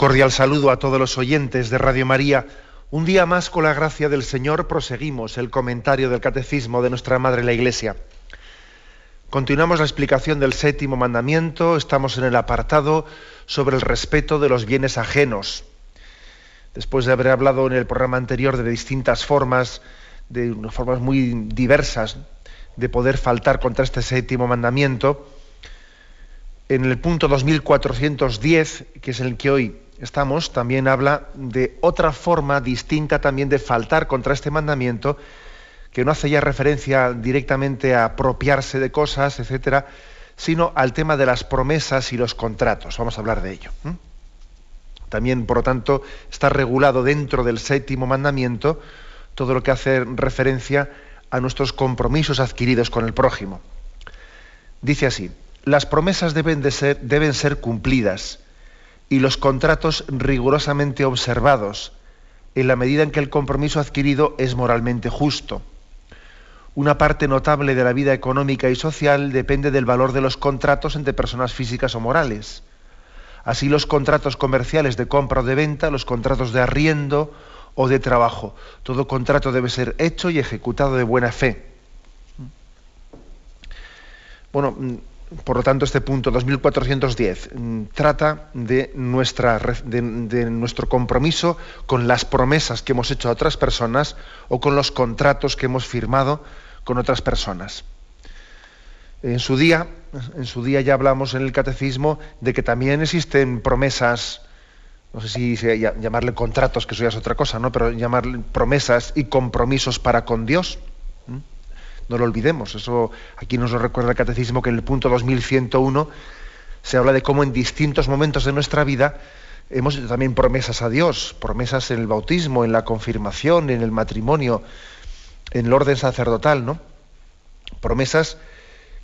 Cordial saludo a todos los oyentes de Radio María. Un día más, con la gracia del Señor, proseguimos el comentario del Catecismo de nuestra Madre la Iglesia. Continuamos la explicación del séptimo mandamiento. Estamos en el apartado sobre el respeto de los bienes ajenos. Después de haber hablado en el programa anterior de distintas formas, de formas muy diversas de poder faltar contra este séptimo mandamiento, en el punto 2410, que es el que hoy estamos, también habla de otra forma distinta también de faltar contra este mandamiento, que no hace ya referencia directamente a apropiarse de cosas, etcétera, sino al tema de las promesas y los contratos. Vamos a hablar de ello. También, por lo tanto, está regulado dentro del séptimo mandamiento todo lo que hace referencia a nuestros compromisos adquiridos con el prójimo. Dice así, las promesas deben, de deben ser cumplidas y los contratos rigurosamente observados en la medida en que el compromiso adquirido es moralmente justo. Una parte notable de la vida económica y social depende del valor de los contratos entre personas físicas o morales. Así los contratos comerciales de compra o de venta, los contratos de arriendo o de trabajo. Todo contrato debe ser hecho y ejecutado de buena fe. Bueno, por lo tanto, este punto 2410 mm, trata de, nuestra, de, nuestro compromiso con las promesas que hemos hecho a otras personas o con los contratos que hemos firmado con otras personas. En su día, en su día ya hablamos en el catecismo de que también existen promesas, no sé si llamarle contratos, que eso ya es otra cosa, ¿no? Pero llamarle promesas y compromisos para con Dios. No lo olvidemos. Eso aquí nos lo recuerda el Catecismo que en el punto 2101 se habla de cómo en distintos momentos de nuestra vida hemos hecho también promesas a Dios, promesas en el bautismo, en la confirmación, en el matrimonio, en el orden sacerdotal, ¿no? Promesas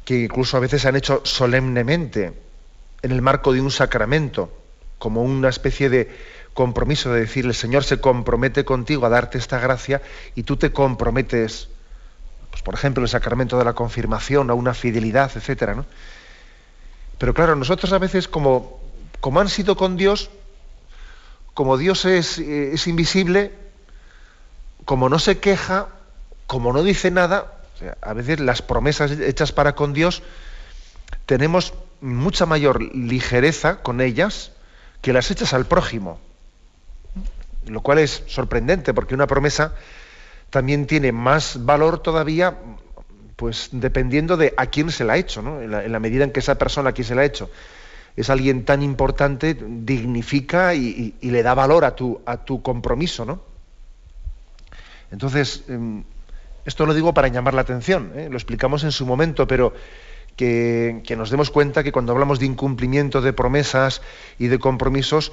que incluso a veces se han hecho solemnemente en el marco de un sacramento, como una especie de compromiso de decir el Señor se compromete contigo a darte esta gracia y tú te comprometes pues, por ejemplo, el sacramento de la confirmación, a una fidelidad, etcétera, ¿no? Pero claro, nosotros a veces, como, como han sido con Dios, como Dios es, es invisible, como no se queja, como no dice nada, a veces las promesas hechas para con Dios, tenemos mucha mayor ligereza con ellas que las hechas al prójimo. Lo cual es sorprendente, porque una promesa también tiene más valor todavía, pues dependiendo de a quién se la ha hecho, ¿no? en, la, medida en que esa persona a quien se la ha hecho es alguien tan importante, dignifica y, le da valor a tu, a tu compromiso, ¿no? Entonces, em, esto lo digo para llamar la atención, ¿eh? lo explicamos en su momento, pero que, que, nos demos cuenta que cuando hablamos de incumplimiento de promesas y de compromisos,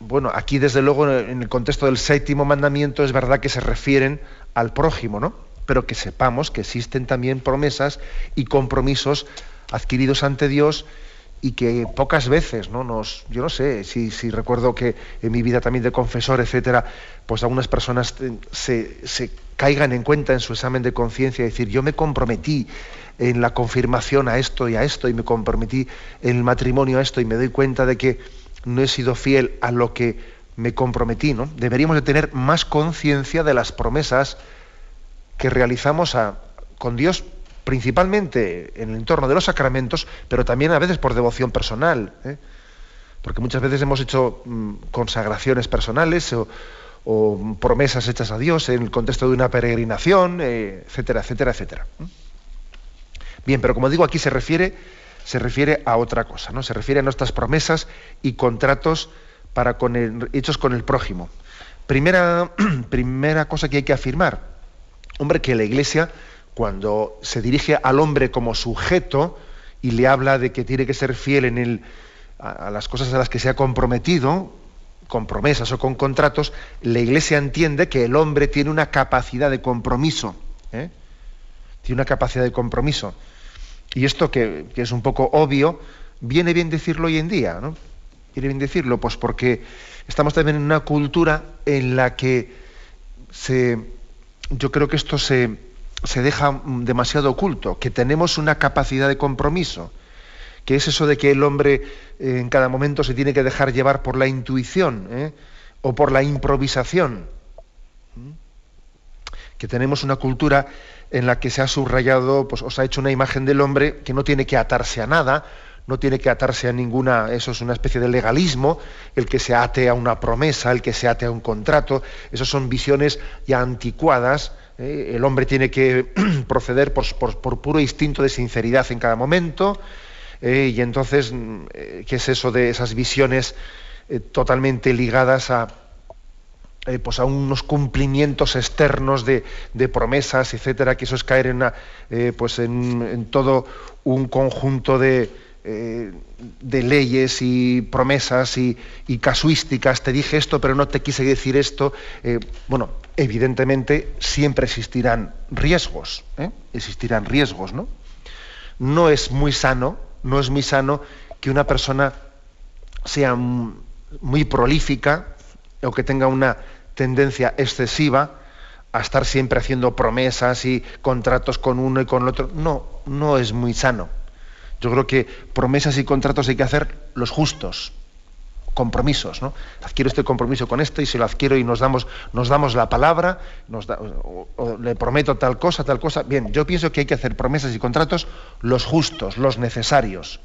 bueno, aquí desde luego en el contexto del séptimo mandamiento es verdad que se refieren al prójimo, ¿no? Pero que sepamos que existen también promesas y compromisos adquiridos ante Dios y que pocas veces, ¿no? Nos, yo no sé, si, recuerdo que en mi vida también de confesor, etcétera, pues algunas personas se, se caigan en cuenta en su examen de conciencia y decir, yo me comprometí en la confirmación a esto y a esto, y me comprometí en el matrimonio a esto, y me doy cuenta de que no he sido fiel a lo que me comprometí, ¿no? Deberíamos de tener más conciencia de las promesas que realizamos con Dios, principalmente en el entorno de los sacramentos, pero también a veces por devoción personal, ¿eh? porque muchas veces hemos hecho mm, consagraciones personales o, promesas hechas a Dios en el contexto de una peregrinación, eh, etcétera, etcétera, etcétera. Bien, pero como digo, aquí se refiere se refiere a otra cosa, ¿no? Se refiere a nuestras promesas y contratos para con hechos con el prójimo. Primera, primera cosa que hay que afirmar, hombre, que la Iglesia, cuando se dirige al hombre como sujeto y le habla de que tiene que ser fiel en el, a, las cosas a las que se ha comprometido, con promesas o con contratos, la Iglesia entiende que el hombre tiene una capacidad de compromiso. ¿eh? Tiene una capacidad de compromiso. Y esto que, es un poco obvio, viene bien decirlo hoy en día, ¿no? Viene bien decirlo, pues porque estamos también en una cultura en la que se, yo creo que esto se, se deja demasiado oculto, que tenemos una capacidad de compromiso, que es eso de que el hombre eh, en cada momento se tiene que dejar llevar por la intuición ¿eh? o por la improvisación. Que tenemos una cultura en la que se ha subrayado, pues os ha hecho una imagen del hombre que no tiene que atarse a nada, no tiene que atarse a ninguna, eso es una especie de legalismo, el que se ate a una promesa, el que se ate a un contrato, esas son visiones ya anticuadas, ¿eh? el hombre tiene que proceder por, puro instinto de sinceridad en cada momento, ¿eh? y entonces, mm, eh, ¿qué es eso de esas visiones totalmente ligadas a, pues a unos cumplimientos externos de, promesas, etcétera, que eso es caer en, pues en todo un conjunto de, eh, leyes y promesas y, casuísticas, te dije esto pero no te quise decir esto, eh, bueno, evidentemente siempre existirán riesgos, ¿eh? existirán riesgos, ¿no? No es muy sano, no es muy sano que una persona sea muy prolífica o que tenga una tendencia excesiva a estar siempre haciendo promesas y contratos con uno y con el otro. No, no es muy sano. Yo creo que promesas y contratos hay que hacer los justos, compromisos, ¿no? Adquiero este compromiso con este y se lo adquiero y nos damos, nos damos la palabra, nos le prometo tal cosa, tal cosa. Bien, yo pienso que hay que hacer promesas y contratos los justos, los necesarios.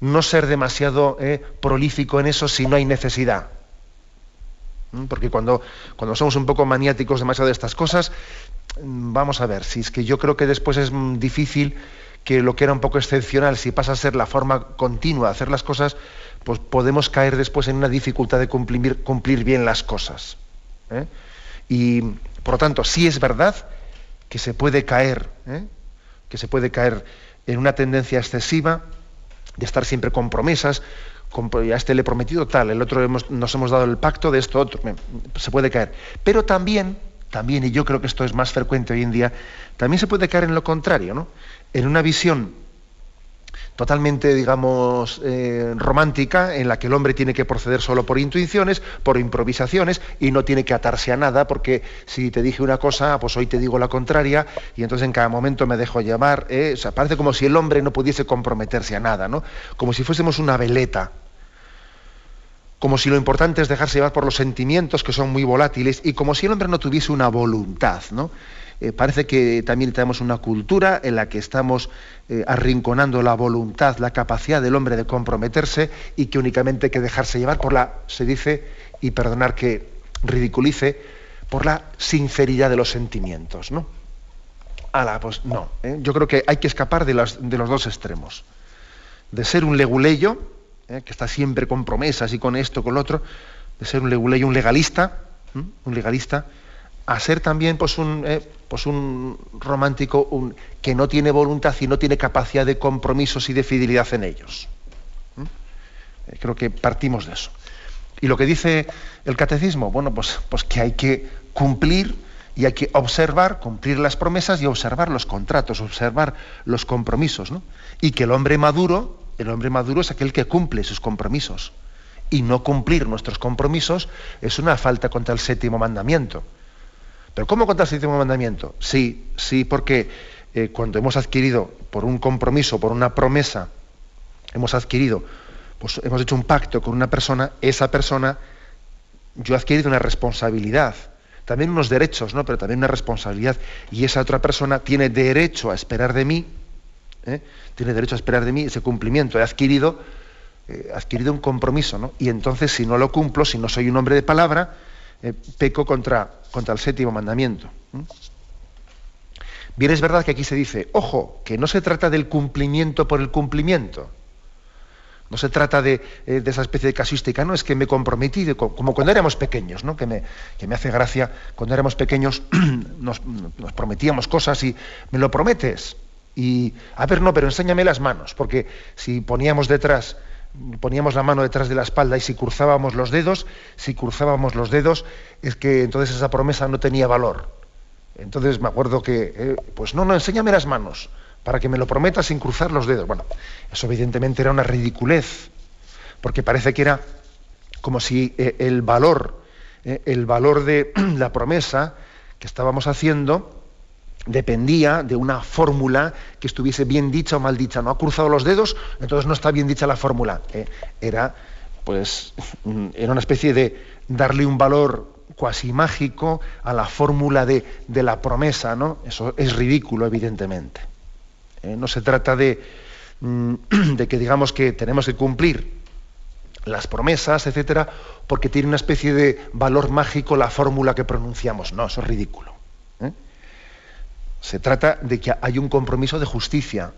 No ser demasiado eh, prolífico en eso si no hay necesidad. Porque cuando, cuando somos un poco maniáticos demasiado de estas cosas, mm, vamos a ver, si es que yo creo que después es mm, difícil que lo que era un poco excepcional, si pasa a ser la forma continua de hacer las cosas, pues podemos caer después en una dificultad de cumplir, cumplir bien las cosas. ¿eh? Y por lo tanto, sí es verdad que se puede caer, ¿eh? que se puede caer en una tendencia excesiva de estar siempre con promesas, con, a este le he prometido tal, el otro nos hemos dado el pacto de esto otro, se puede caer. Pero también, también, y yo creo que esto es más frecuente hoy en día, también se puede caer en lo contrario, ¿no? en una visión totalmente, digamos, eh, romántica, en la que el hombre tiene que proceder solo por intuiciones, por improvisaciones, y no tiene que atarse a nada, porque si te dije una cosa, pues hoy te digo la contraria, y entonces en cada momento me dejo llamar. ¿eh? O sea, parece como si el hombre no pudiese comprometerse a nada, ¿no? Como si fuésemos una veleta. Como si lo importante es dejarse llevar por los sentimientos que son muy volátiles, y como si el hombre no tuviese una voluntad, ¿no? Eh, parece que también tenemos una cultura en la que estamos eh, arrinconando la voluntad, la capacidad del hombre de comprometerse y que únicamente hay que dejarse llevar por la, se dice, y perdonar que ridiculice, por la sinceridad de los sentimientos, ¿no? Ala, pues no. ¿eh? Yo creo que hay que escapar de, de, los dos extremos. De ser un leguleyo, que está siempre con promesas y con esto, con lo otro, de ser un leguleyo, un legalista, un legalista, a ser también pues un, eh, pues un romántico que no tiene voluntad y no tiene capacidad de compromisos y de fidelidad en ellos. ¿Mm? Eh, creo que partimos de eso. Y lo que dice el catecismo, bueno, pues, pues que hay que cumplir y hay que observar, cumplir las promesas y observar los contratos, observar los compromisos, ¿no? Y que el hombre maduro, el hombre maduro es aquel que cumple sus compromisos. Y no cumplir nuestros compromisos es una falta contra el séptimo mandamiento. Pero ¿cómo contra el séptimo mandamiento? Sí, sí, porque eh, cuando hemos adquirido por un compromiso, por una promesa, hemos adquirido, pues hemos hecho un pacto con una persona, esa persona, yo he adquirido una responsabilidad, también unos derechos, ¿no? Pero también una responsabilidad. Y esa otra persona tiene derecho a esperar de mí, ¿eh? tiene derecho a esperar de mí ese cumplimiento. He adquirido, eh, adquirido un compromiso, ¿no? Y entonces, si no lo cumplo, si no soy un hombre de palabra, eh, peco contra, contra el séptimo mandamiento. Bien, es verdad que aquí se dice, ojo, que no se trata del cumplimiento por el cumplimiento. No se trata de, eh, esa especie de casuística, no, es que me comprometí, como cuando éramos pequeños, ¿no? que, me, que me hace gracia, cuando éramos pequeños nos, nos, prometíamos cosas y me lo prometes. Y, a ver, no, pero enséñame las manos, porque si poníamos detrás poníamos la mano detrás de la espalda y si cruzábamos los dedos, si cruzábamos los dedos, es que entonces esa promesa no tenía valor. Entonces me acuerdo que, eh, pues no, no, enséñame las manos para que me lo prometas sin cruzar los dedos. Bueno, eso evidentemente era una ridiculez, porque parece que era como si eh, el valor, eh, el valor de la promesa que estábamos haciendo dependía de una fórmula que estuviese bien dicha o mal dicha. No ha cruzado los dedos, entonces no está bien dicha la fórmula. Eh, era, pues, era una especie de darle un valor cuasi mágico a la fórmula de, la promesa, ¿no? Eso es ridículo, evidentemente. no se trata de, mm, de que digamos que tenemos que cumplir las promesas, etcétera, porque tiene una especie de valor mágico la fórmula que pronunciamos. No, eso es ridículo. Se trata de que hay un compromiso de justicia,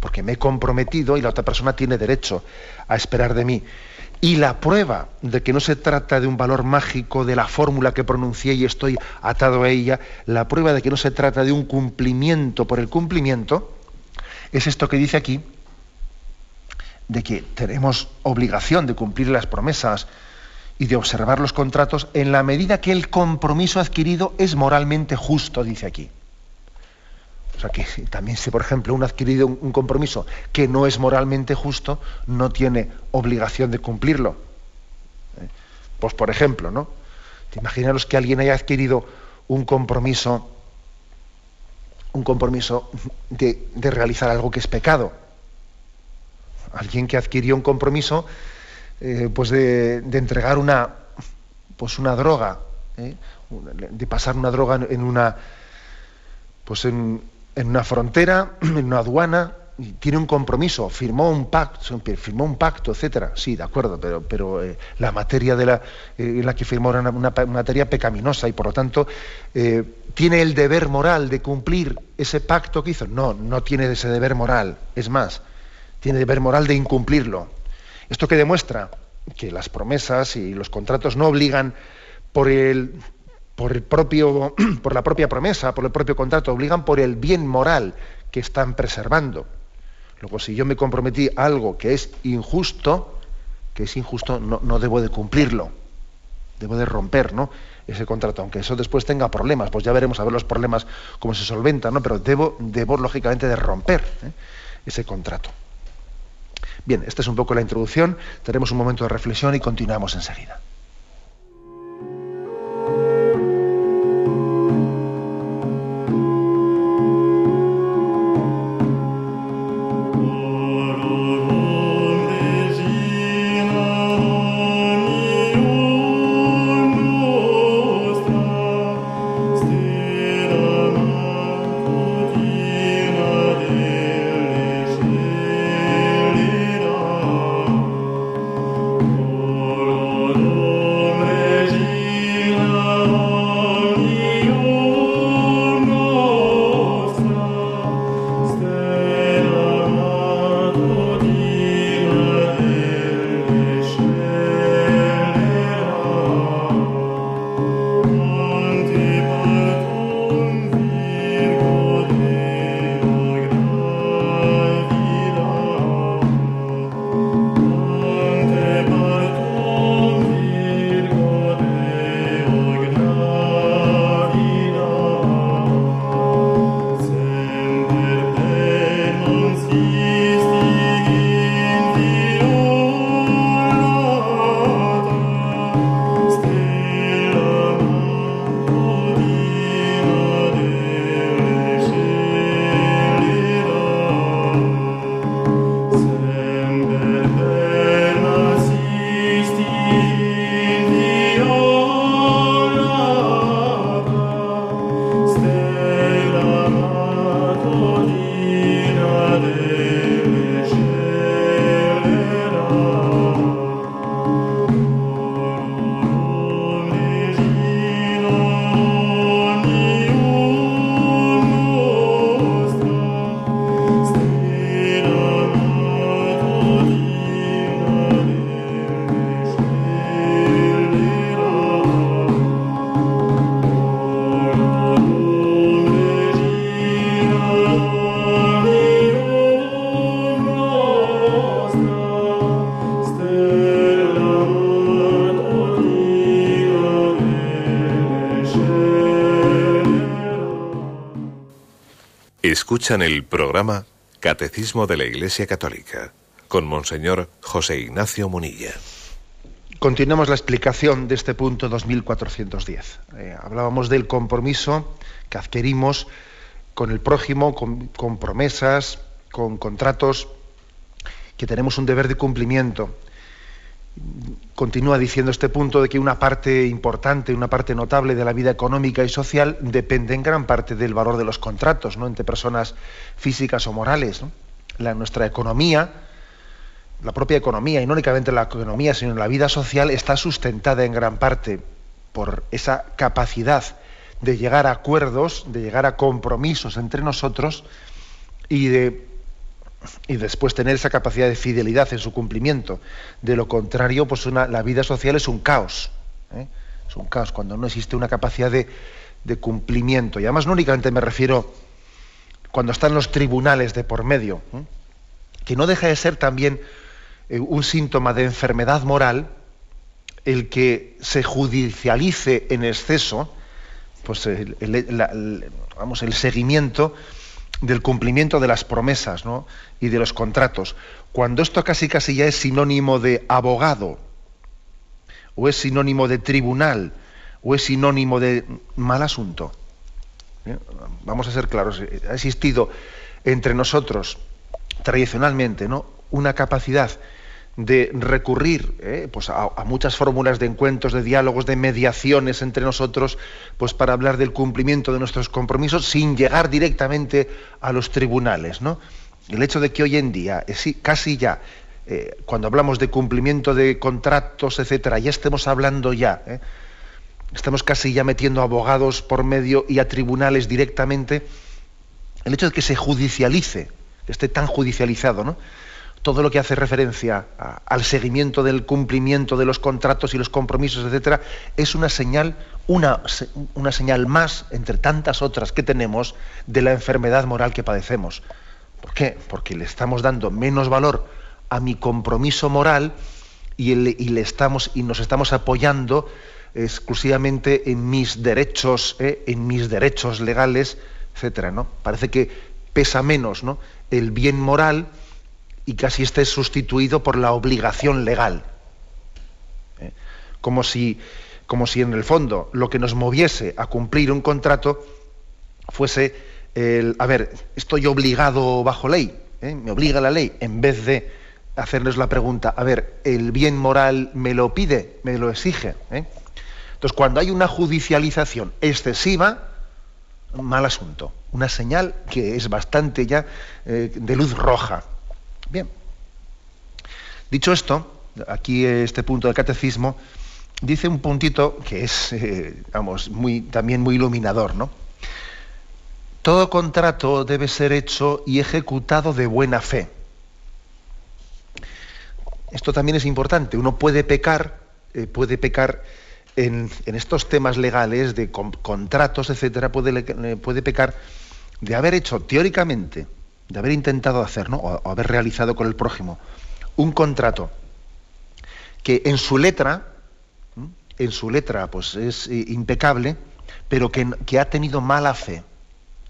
porque me he comprometido y la otra persona tiene derecho a esperar de mí. Y la prueba de que no se trata de un valor mágico de la fórmula que pronuncié y estoy atado a ella, la prueba de que no se trata de un cumplimiento por el cumplimiento, es esto que dice aquí, de que tenemos obligación de cumplir las promesas y de observar los contratos en la medida que el compromiso adquirido es moralmente justo, dice aquí. O sea que también si, por ejemplo, uno ha adquirido un compromiso que no es moralmente justo, no tiene obligación de cumplirlo. ¿Eh? Pues, por ejemplo, ¿no? Imaginaros que alguien haya adquirido un compromiso, un compromiso de, de realizar algo que es pecado alguien que adquirió un compromiso eh, pues de, entregar una, pues una droga, ¿eh? de pasar una droga en una, pues una frontera, en una aduana, tiene un compromiso, firmó un pacto, firmó un pacto, etcétera. Sí, de acuerdo, pero, pero eh, la materia de la, en la que firmó era una, materia pecaminosa y por lo tanto tiene el deber moral de cumplir ese pacto que hizo. No, no tiene ese deber moral. Es más, tiene deber moral de incumplirlo. ¿Esto que demuestra? Que las promesas y los contratos no obligan por el, por el propio, por la propia promesa, por el propio contrato, obligan por el bien moral que están preservando. Luego, si yo me comprometí a algo que es injusto, que es injusto, no, debo de cumplirlo. Debo de romper, ¿no? ese contrato, aunque eso después tenga problemas, pues ya veremos a ver los problemas cómo se solventan, ¿no? Pero debo, debo lógicamente de romper ¿eh? ese contrato. Bien, esta es un poco la introducción, tenemos un momento de reflexión y continuamos enseguida. Escuchan el programa Catecismo de la Iglesia Católica con Monseñor José Ignacio Munilla. Continuamos la explicación de este punto 2410. Eh, hablábamos del compromiso que adquirimos con el prójimo, con, con promesas, con contratos, que tenemos un deber de cumplimiento continúa diciendo este punto de que una parte importante, una parte notable de la vida económica y social depende en gran parte del valor de los contratos, ¿no? entre personas físicas o morales. Nuestra economía, la propia economía, y no únicamente la economía, sino la vida social, está sustentada en gran parte por esa capacidad de llegar a acuerdos, de llegar a compromisos entre nosotros y de y después tener esa capacidad de fidelidad en su cumplimiento. De lo contrario, pues la vida social es un caos. ¿eh? Es un caos cuando no existe una capacidad de, cumplimiento. Y además no únicamente me refiero cuando están los tribunales de por medio, ¿eh? que no deja de ser también eh, un síntoma de enfermedad moral el que se judicialice en exceso pues vamos, el seguimiento del cumplimiento de las promesas y de los contratos, cuando esto casi casi ya es sinónimo de abogado, o es sinónimo de tribunal, o es sinónimo de mal asunto. ¿Eh? Vamos a ser claros, ha existido entre nosotros tradicionalmente ¿no? una capacidad de recurrir eh, pues a, muchas fórmulas de encuentros, de diálogos, de mediaciones entre nosotros, pues para hablar del cumplimiento de nuestros compromisos sin llegar directamente a los tribunales. ¿no? El hecho de que hoy en día, casi ya, eh, cuando hablamos de cumplimiento de contratos, etcétera, ya estemos hablando ya, ¿eh? estamos casi ya metiendo abogados por medio y a tribunales directamente, el hecho de que se judicialice, esté tan judicializado, ¿no? Todo lo que hace referencia al seguimiento del cumplimiento de los contratos y los compromisos, etcétera, es una señal, una, una señal más entre tantas otras que tenemos de la enfermedad moral que padecemos. ¿Por qué? Porque le estamos dando menos valor a mi compromiso moral y, le estamos, y nos estamos apoyando exclusivamente en mis derechos, ¿eh? en mis derechos legales, etcétera. ¿no? Parece que pesa menos ¿no? el bien moral y casi esté sustituido por la obligación legal. ¿Eh? Como, si, como si en el fondo lo que nos moviese a cumplir un contrato fuese el, a ver, estoy obligado bajo ley, ¿eh? me obliga la ley, en vez de hacerles la pregunta, a ver, ¿el bien moral me lo pide, me lo exige? ¿eh? Entonces, cuando hay una judicialización excesiva, mal asunto, una señal que es bastante ya de luz roja. Bien. Dicho esto, aquí este punto del catecismo dice un puntito que es, eh, vamos, muy, también muy iluminador, ¿no? Todo contrato debe ser hecho y ejecutado de buena fe. Esto también es importante. Uno puede pecar, eh, puede pecar en, estos temas legales de contratos, etcétera, puede, puede pecar de haber hecho teóricamente de haber intentado hacer, ¿no? o, haber realizado con el prójimo un contrato que en su letra, en su letra, pues es eh, impecable, pero que, que, ha tenido mala fe.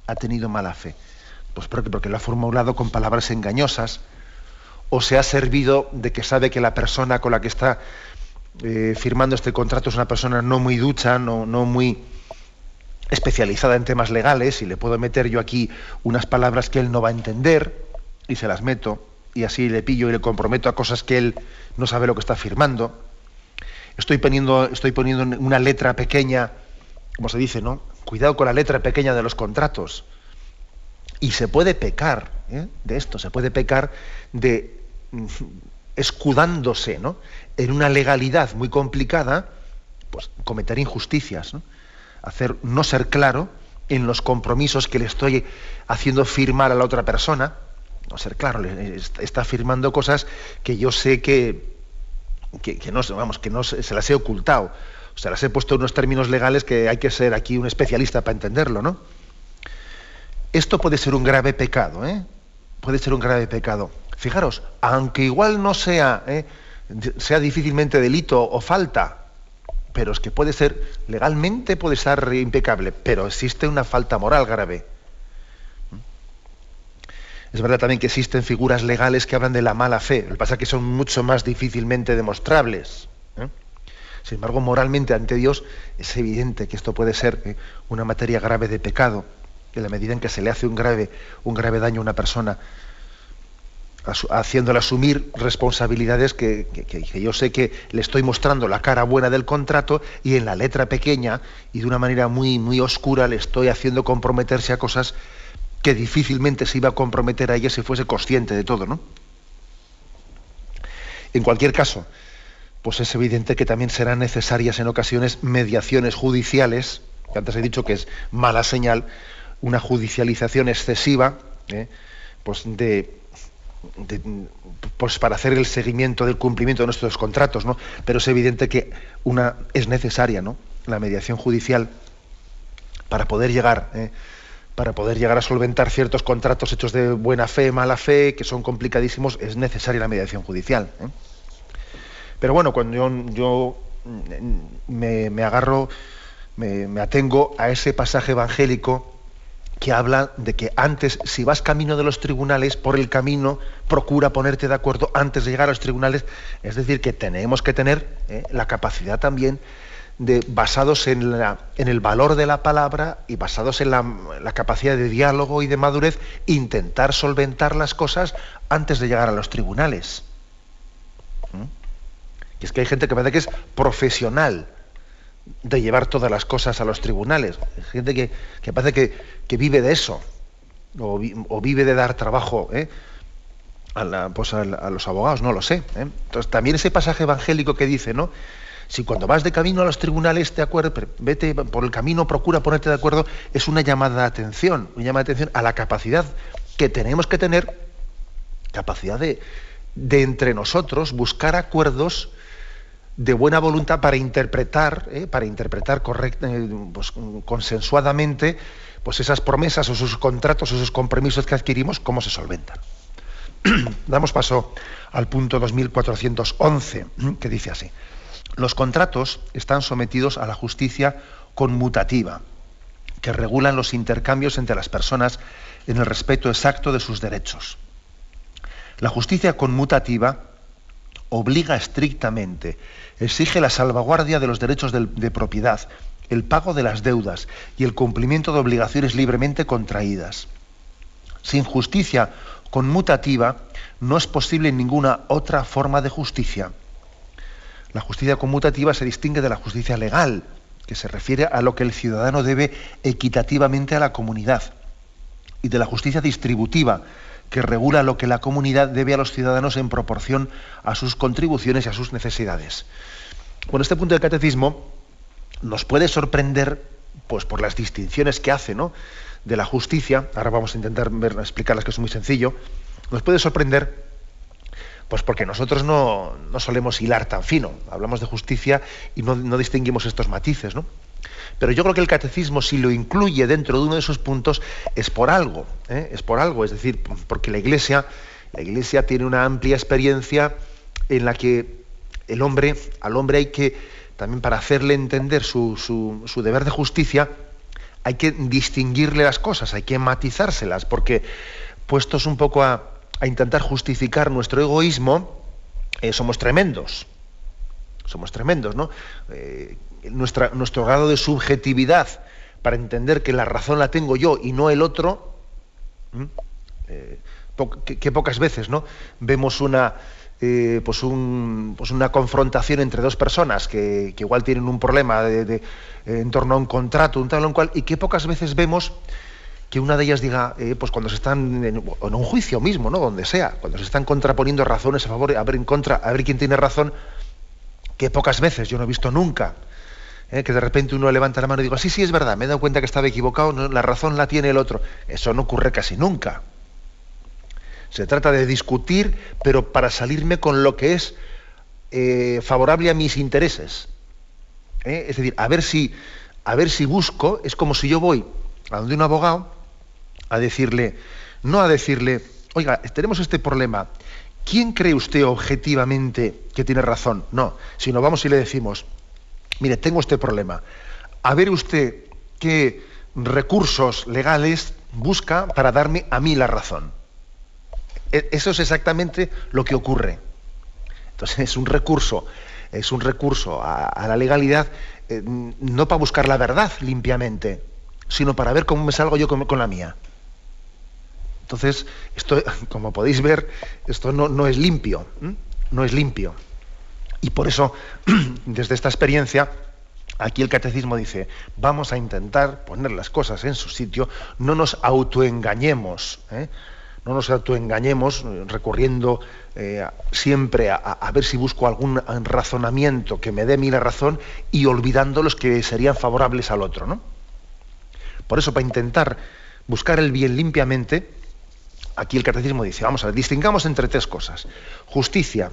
Ha tenido mala fe. Pues porque, porque lo ha formulado con palabras engañosas, o se ha servido de que sabe que la persona con la que está eh, firmando este contrato es una persona no muy ducha, no, no muy especializada en temas legales y le puedo meter yo aquí unas palabras que él no va a entender y se las meto y así le pillo y le comprometo a cosas que él no sabe lo que está firmando. Estoy poniendo, estoy poniendo una letra pequeña, como se dice, ¿no? Cuidado con la letra pequeña de los contratos. Y se puede pecar ¿eh? de esto, se puede pecar de mm, escudándose ¿no? en una legalidad muy complicada, pues cometer injusticias. ¿no? Hacer, no ser claro en los compromisos que le estoy haciendo firmar a la otra persona, no ser claro, está firmando cosas que yo sé que, que, no, vamos, que no se, las he ocultado, o se las he puesto en unos términos legales que hay que ser aquí un especialista para entenderlo, ¿no? Esto puede ser un grave pecado, ¿eh? Puede ser un grave pecado. Fijaros, aunque igual no sea, ¿eh? sea difícilmente delito o falta, pero es que puede ser, legalmente puede estar impecable, pero existe una falta moral grave. Es verdad también que existen figuras legales que hablan de la mala fe. Lo que pasa es que son mucho más difícilmente demostrables. ¿eh? Sin embargo, moralmente ante Dios es evidente que esto puede ser ¿eh? una materia grave de pecado, en la medida en que se le hace un grave, un grave daño a una persona, haciéndole asumir responsabilidades que, yo sé que le estoy mostrando la cara buena del contrato y en la letra pequeña y de una manera muy, muy oscura le estoy haciendo comprometerse a cosas que difícilmente se iba a comprometer a ella si fuese consciente de todo, ¿no? En cualquier caso, pues es evidente que también serán necesarias en ocasiones mediaciones judiciales, que antes he dicho que es mala señal, una judicialización excesiva, ¿eh? pues de, pues para hacer el seguimiento del cumplimiento de nuestros contratos, ¿no? Pero es evidente que una es necesaria, ¿no? La mediación judicial para poder llegar ¿eh? para poder llegar a solventar ciertos contratos hechos de buena fe, mala fe, que son complicadísimos, es necesaria la mediación judicial. ¿eh? Pero bueno, cuando yo, mm, me, agarro, me, atengo a ese pasaje evangélico que habla de que antes, si vas camino de los tribunales, por el camino procura ponerte de acuerdo antes de llegar a los tribunales. Es decir, que tenemos que tener ¿eh? la capacidad también basados en, el valor de la palabra y basados en la, capacidad de diálogo y de madurez, intentar solventar las cosas antes de llegar a los tribunales. ¿Mm? Y es que hay gente que parece que es profesional de llevar todas las cosas a los tribunales. Gente que, parece que, vive de eso, o, vive de dar trabajo ¿eh? a, pues a, los abogados, no lo sé. ¿eh? Entonces, también ese pasaje evangélico que dice, ¿no? Si cuando vas de camino a los tribunales te acuerdas, vete por el camino, procura ponerte de acuerdo, es una llamada de atención, una llamada de atención a la capacidad que tenemos que tener, capacidad de, entre nosotros buscar acuerdos de buena voluntad para interpretar, ¿eh? para interpretar eh, pues, consensuadamente pues esas promesas o esos contratos o esos compromisos que adquirimos, cómo se solventan. Damos paso al punto 2411, que dice así. Los contratos están sometidos a la justicia conmutativa, que regulan los intercambios entre las personas en el respeto exacto de sus derechos. La justicia conmutativa obliga estrictamente, exige la salvaguardia de los derechos de, de, propiedad, el pago de las deudas y el cumplimiento de obligaciones libremente contraídas. Sin justicia conmutativa no es posible ninguna otra forma de justicia. La justicia conmutativa se distingue de la justicia legal, que se refiere a lo que el ciudadano debe equitativamente a la comunidad, y de la justicia distributiva, que regula lo que la comunidad debe a los ciudadanos en proporción a sus contribuciones y a sus necesidades. Bueno, este punto del catecismo nos puede sorprender pues, por las distinciones que hace ¿no? de la justicia, ahora vamos a intentar ver, explicarlas que es muy sencillo, nos puede sorprender pues porque nosotros no, solemos hilar tan fino, hablamos de justicia y no, distinguimos estos matices, ¿no? Pero yo creo que el catecismo, si lo incluye dentro de uno de esos puntos, es por algo, ¿eh? es por algo, es decir, porque la Iglesia, la Iglesia tiene una amplia experiencia en la que el hombre, al hombre hay que, también para hacerle entender su, su deber de justicia, hay que distinguirle las cosas, hay que matizárselas, porque puestos un poco a, a intentar justificar nuestro egoísmo, eh, somos tremendos. Somos tremendos, ¿no? Eh, nuestro grado de subjetividad para entender que la razón la tengo yo y no el otro, eh, que, pocas veces ¿no? vemos una, pues, pues, una confrontación entre dos personas que, igual tienen un problema en torno a un contrato, un tal o cual, y que pocas veces vemos que una de ellas diga, eh, pues cuando se están en, un juicio mismo, ¿no? Donde sea, cuando se están contraponiendo razones a favor, a ver en contra, a ver quién tiene razón, que pocas veces, yo no he visto nunca, eh, que de repente uno levanta la mano y diga, sí, sí, es verdad, me he dado cuenta que estaba equivocado, la razón la tiene el otro. Eso no ocurre casi nunca. Se trata de discutir, pero para salirme con lo que es eh, favorable a mis intereses. Es decir, a ver si, a ver si busco, es como si yo voy a donde un abogado a decirle, no a decirle, oiga, tenemos este problema, ¿quién cree usted objetivamente que tiene razón? No, sino vamos y le decimos, mire, tengo este problema, a ver usted qué recursos legales busca para darme a mí la razón. E, eso es exactamente lo que ocurre. Entonces es un recurso, es un recurso a, la legalidad eh, no para buscar la verdad limpiamente, sino para ver cómo me salgo yo con, la mía. Entonces, esto, como podéis ver, esto no, es limpio, no es limpio. Y por eso, desde esta experiencia, aquí el catecismo dice, vamos a intentar poner las cosas en su sitio, no nos autoengañemos. ¿eh? no nos autoengañemos eh, recurriendo eh, siempre a, ver si busco algún razonamiento que me dé mi razón y olvidando los que serían favorables al otro. ¿no? Por eso, para intentar buscar el bien limpiamente, aquí el catecismo dice, vamos a ver, distingamos entre tres cosas. Justicia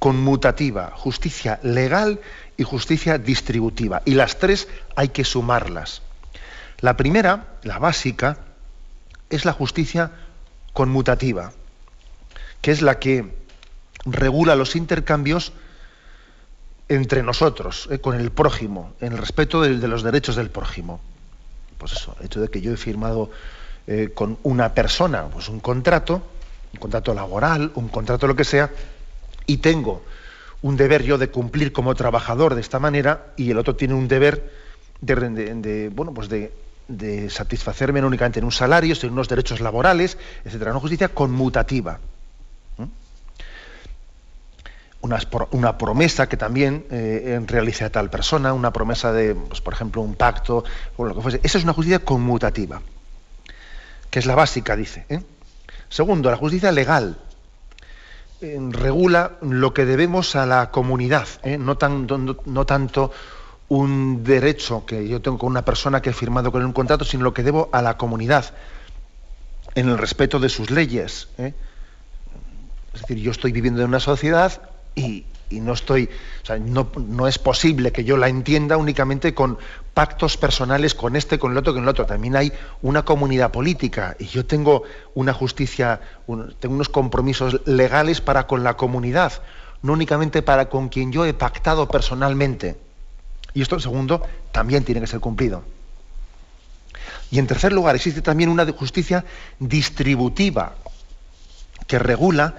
conmutativa, justicia legal y justicia distributiva. Y las tres hay que sumarlas. La primera, la básica, es la justicia conmutativa, que es la que regula los intercambios entre nosotros, eh, con el prójimo, en el respeto de, los derechos del prójimo. Pues eso, el hecho de que yo he firmado eh, con una persona pues un contrato, un contrato laboral, un contrato lo que sea, y tengo un deber yo de cumplir como trabajador de esta manera, y el otro tiene un deber de bueno, pues de satisfacerme no únicamente en un salario, sino en unos derechos laborales, etcétera. Una justicia conmutativa. Una, promesa que también eh, realice a tal persona, una promesa de, pues, por ejemplo, un pacto, o lo que fuese. Esa es una justicia conmutativa, que es la básica, dice. ¿eh? Segundo, la justicia legal. Eh, regula lo que debemos a la comunidad, no, tan, no tanto un derecho que yo tengo con una persona que he firmado con un contrato, sino lo que debo a la comunidad, en el respeto de sus leyes. ¿eh? Es decir, yo estoy viviendo en una sociedad y, no estoy, o sea, no, no, es posible que yo la entienda únicamente con pactos personales con este, con el otro, con el otro. También hay una comunidad política y yo tengo una justicia, tengo unos compromisos legales para con la comunidad, no únicamente para con quien yo he pactado personalmente. Y esto, segundo, también tiene que ser cumplido. Y en tercer lugar, existe también una justicia distributiva que regula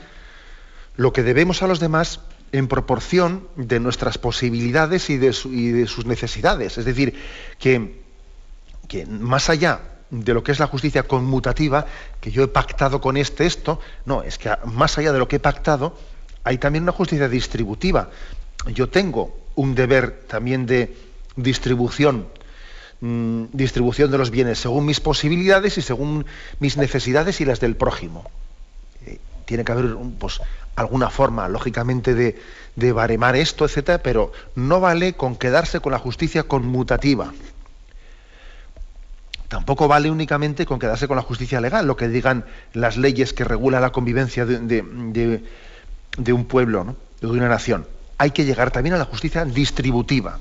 lo que debemos a los demás en proporción de nuestras posibilidades y de, sus necesidades. Es decir, que, más allá de lo que es la justicia conmutativa, que yo he pactado con este esto, no, es que más allá de lo que he pactado, hay también una justicia distributiva. Yo tengo un deber también de distribución, mm, distribución de los bienes según mis posibilidades y según mis necesidades y las del prójimo. Eh, tiene que haber pues, alguna forma, lógicamente, de, baremar esto, etcétera, pero no vale con quedarse con la justicia conmutativa. Tampoco vale únicamente con quedarse con la justicia legal, lo que digan las leyes que regulan la convivencia de, un pueblo, de una nación hay que llegar también a la justicia distributiva.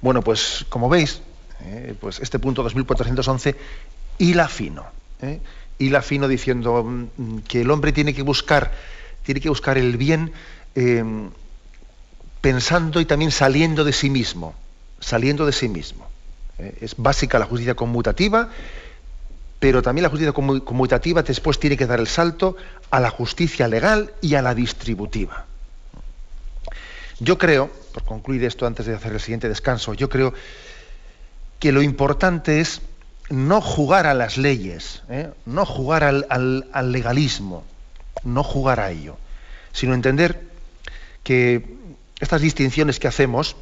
Bueno, pues como veis, eh, pues este punto 2411 hila fino, hila fino diciendo mm, que el hombre tiene que buscar, tiene que buscar el bien eh, pensando y también saliendo de sí mismo, saliendo de sí mismo. Eh, es básica la justicia conmutativa, pero también la justicia conmutativa después tiene que dar el salto a la justicia legal y a la distributiva. Yo creo, por concluir esto antes de hacer el siguiente descanso, yo creo que lo importante es no jugar a las leyes, ¿eh? no jugar al, legalismo, no jugar a ello, sino entender que estas distinciones que hacemos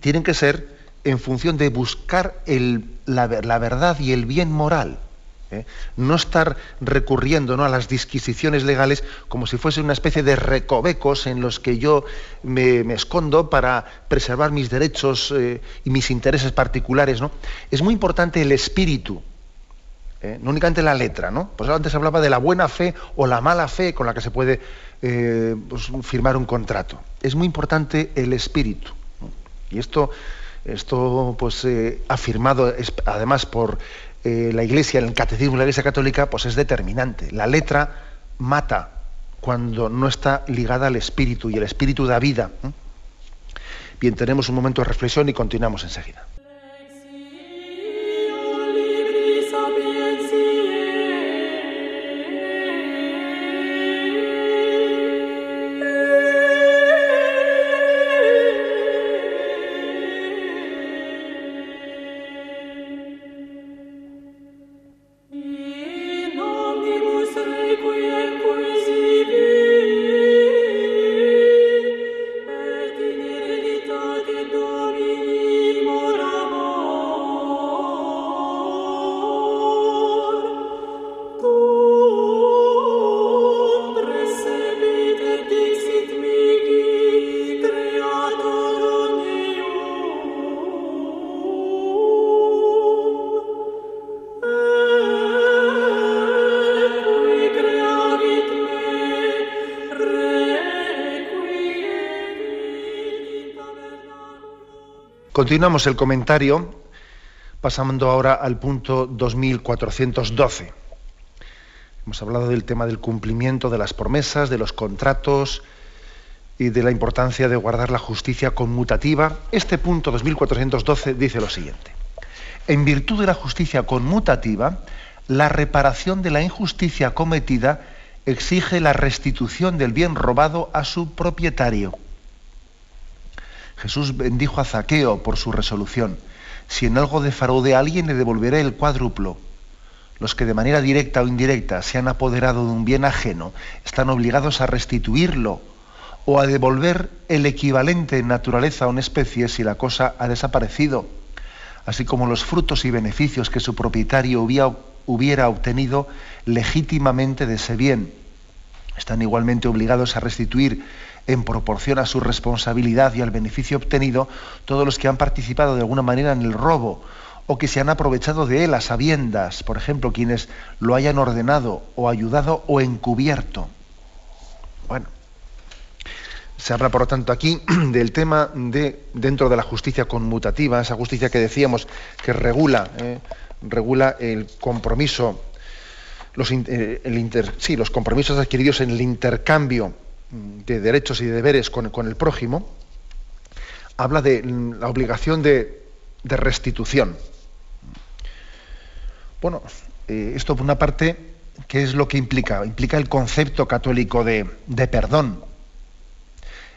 tienen que ser en función de buscar la, la, verdad y el bien moral. ¿Eh? No estar recurriendo ¿no? a las disquisiciones legales como si fuese una especie de recovecos en los que yo me, escondo para preservar mis derechos eh, y mis intereses particulares. ¿no? Es muy importante el espíritu, ¿eh? no únicamente la letra. ¿no? Pues antes hablaba de la buena fe o la mala fe con la que se puede pues, firmar un contrato. Es muy importante el espíritu. Y esto, esto pues, afirmado además por eh, la Iglesia, el catecismo de la Iglesia Católica, pues es determinante. La letra mata cuando no está ligada al espíritu y el espíritu da vida. Bien, tenemos un momento de reflexión y continuamos enseguida. Continuamos el comentario, pasando ahora al punto 2412. Hemos hablado del tema del cumplimiento de las promesas, de los contratos y de la importancia de guardar la justicia conmutativa. Este punto 2412 dice lo siguiente. En virtud de la justicia conmutativa, la reparación de la injusticia cometida exige la restitución del bien robado a su propietario. Jesús bendijo a Zaqueo por su resolución. Si en algo defraude a alguien, le devolveré el cuádruplo. Los que de manera directa o indirecta se han apoderado de un bien ajeno están obligados a restituirlo o a devolver el equivalente en naturaleza a una especie si la cosa ha desaparecido, así como los frutos y beneficios que su propietario hubiera obtenido legítimamente de ese bien. Están igualmente obligados a restituir en proporción a su responsabilidad y al beneficio obtenido todos los que han participado de alguna manera en el robo o que se han aprovechado de él a sabiendas, por ejemplo, quienes lo hayan ordenado o ayudado o encubierto. Bueno, se habla por lo tanto aquí del tema de dentro de la justicia conmutativa, esa justicia que decíamos que regula, eh, regula el compromiso, eh, sí, los compromisos adquiridos en el intercambio de derechos y deberes con, el prójimo, habla de la obligación de, restitución. Bueno, eh, esto por una parte, ¿qué es lo que implica? Implica el concepto católico de, perdón.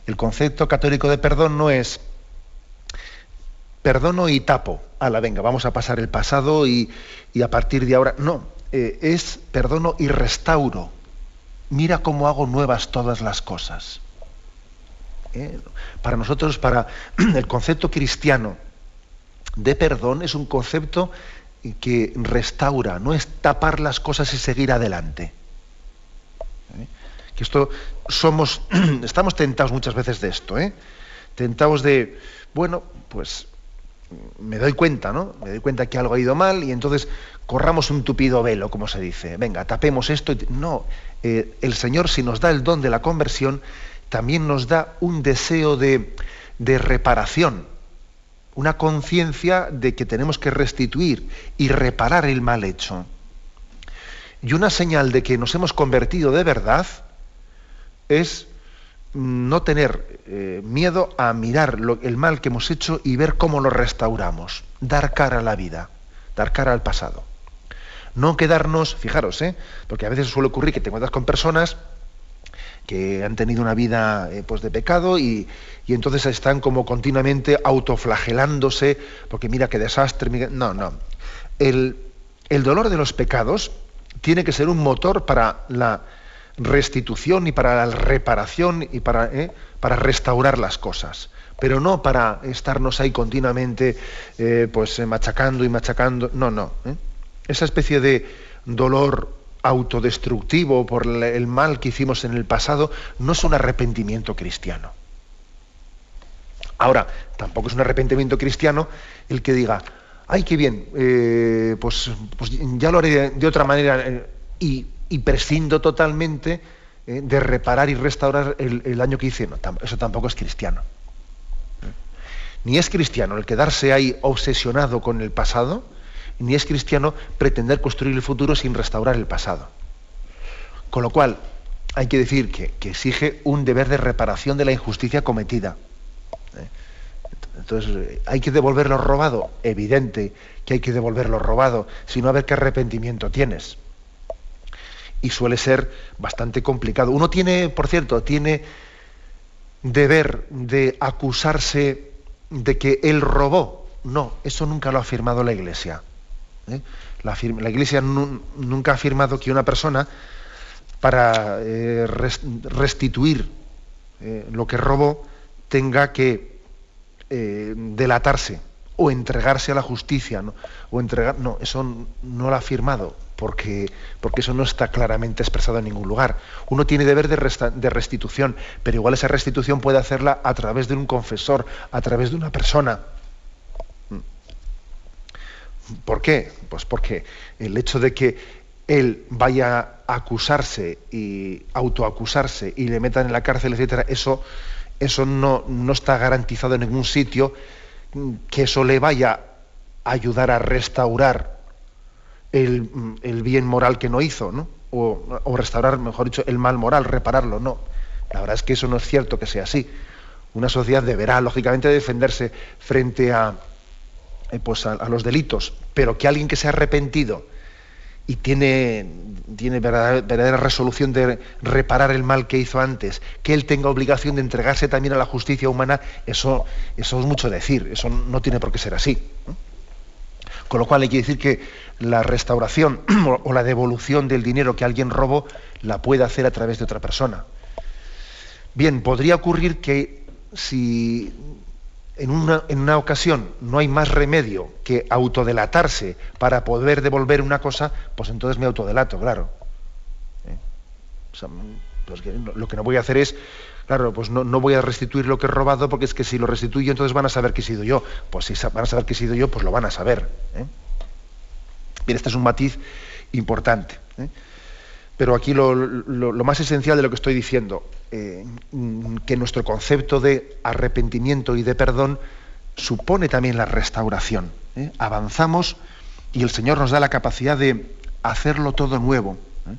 El concepto católico de perdón no es perdono y tapo. A la venga, vamos a pasar el pasado y, a partir de ahora. No, eh, es perdono y restauro mira cómo hago nuevas todas las cosas. ¿Eh? Para nosotros, para el concepto cristiano de perdón es un concepto que restaura, no es tapar las cosas y seguir adelante. ¿Eh? Que esto somos, estamos tentados muchas veces de esto, ¿eh? tentados de, bueno, pues me doy cuenta, ¿no? Me doy cuenta que algo ha ido mal y entonces corramos un tupido velo, como se dice. Venga, tapemos esto. No, eh, el Señor si nos da el don de la conversión, también nos da un deseo de, de reparación, una conciencia de que tenemos que restituir y reparar el mal hecho. Y una señal de que nos hemos convertido de verdad es no tener eh, miedo a mirar el mal que hemos hecho y ver cómo lo restauramos, dar cara a la vida, dar cara al pasado. No quedarnos, fijaros, ¿eh? porque a veces suele ocurrir que te encuentras con personas que han tenido una vida eh, pues de pecado y, entonces están como continuamente autoflagelándose, porque mira qué desastre. No, no. El, el dolor de los pecados tiene que ser un motor para la, restitución y para la reparación y para, ¿eh? para restaurar las cosas, pero no para estarnos ahí continuamente eh, pues eh, machacando y machacando, no, no. Esa especie de dolor autodestructivo por el mal que hicimos en el pasado no es un arrepentimiento cristiano. Ahora, tampoco es un arrepentimiento cristiano el que diga, ay, qué bien, pues, pues, ya lo haré de otra manera y y prescindo totalmente eh, de reparar y restaurar el, daño que hice. eso tampoco es cristiano. ¿Eh? Ni es cristiano el quedarse ahí obsesionado con el pasado, ni es cristiano pretender construir el futuro sin restaurar el pasado. Con lo cual, hay que decir que, exige un deber de reparación de la injusticia cometida. ¿eh? Entonces, ¿hay que devolver lo robado? Evidente que hay que devolver lo robado, si no a ver qué arrepentimiento tienes y suele ser bastante complicado. Uno tiene, por cierto, tiene deber de acusarse de que él robó. No, eso nunca lo ha afirmado la Iglesia. ¿Eh? La, Iglesia nunca ha afirmado que una persona, para eh, restituir eh, lo que robó, tenga que delatarse o entregarse a la justicia. ¿no? O entregar, no, eso no lo ha afirmado porque, porque eso no está claramente expresado en ningún lugar. Uno tiene deber de, de restitución, pero igual esa restitución puede hacerla a través de un confesor, a través de una persona. ¿Por qué? Pues porque el hecho de que él vaya a acusarse y autoacusarse y le metan en la cárcel, etcétera, eso, eso no, no está garantizado en ningún sitio que eso le vaya a ayudar a restaurar el, bien moral que no hizo, ¿no? O, o, restaurar, mejor dicho, el mal moral, repararlo, no. La verdad es que eso no es cierto que sea así. Una sociedad deberá, lógicamente, defenderse frente a, eh, pues a, los delitos, pero que alguien que se ha arrepentido y tiene, tiene verdadera, resolución de reparar el mal que hizo antes, que él tenga obligación de entregarse también a la justicia humana, eso, eso es mucho decir, eso no tiene por qué ser así. Con lo cual hay que decir que la restauración o la devolución del dinero que alguien robó la puede hacer a través de otra persona. Bien, podría ocurrir que si en una, ocasión no hay más remedio que autodelatarse para poder devolver una cosa, pues entonces me autodelato, claro. ¿Eh? Pues lo que no voy a hacer es, claro, pues no, voy a restituir lo que he robado porque es que si lo restituyo entonces van a saber que he sido yo. Pues si van a saber que he sido yo, pues lo van a saber. ¿eh? Bien, este es un matiz importante. ¿eh? Pero aquí lo, más esencial de lo que estoy diciendo, eh, que nuestro concepto de arrepentimiento y de perdón supone también la restauración. ¿eh? Avanzamos y el Señor nos da la capacidad de hacerlo todo nuevo. ¿eh?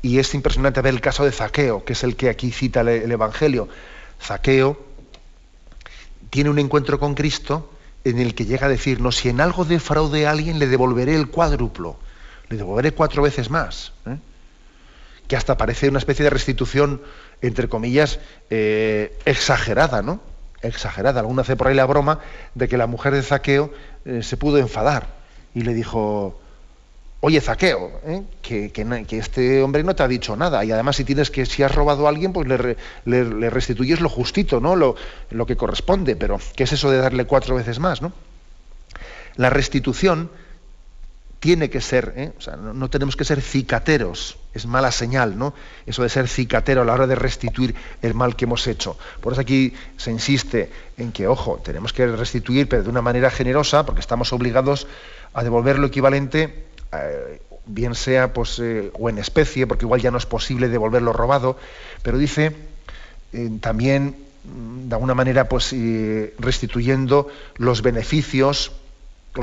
Y es impresionante ver el caso de Zaqueo, que es el que aquí cita el, el Evangelio. Zaqueo tiene un encuentro con Cristo en el que llega a decirnos, si en algo defraude a alguien, le devolveré el cuádruplo, le devolveré cuatro veces más que hasta parece una especie de restitución, entre comillas, eh, exagerada, ¿no? Exagerada. Alguno hace por ahí la broma de que la mujer de Zaqueo eh, se pudo enfadar y le dijo, oye Zaqueo, ¿eh? que, este hombre no te ha dicho nada y además si tienes que, si has robado a alguien, pues le, restituyes lo justito, ¿no? Lo, lo, que corresponde, pero ¿qué es eso de darle cuatro veces más, ¿no? La restitución tiene que ser, ¿eh? o sea, no, tenemos que ser cicateros, es mala señal, ¿no? Eso de ser cicatero a la hora de restituir el mal que hemos hecho. Por eso aquí se insiste en que, ojo, tenemos que restituir, pero de una manera generosa, porque estamos obligados a devolver lo equivalente, eh, bien sea pues, eh, o en especie, porque igual ya no es posible devolver lo robado, pero dice también de alguna manera pues restituyendo los beneficios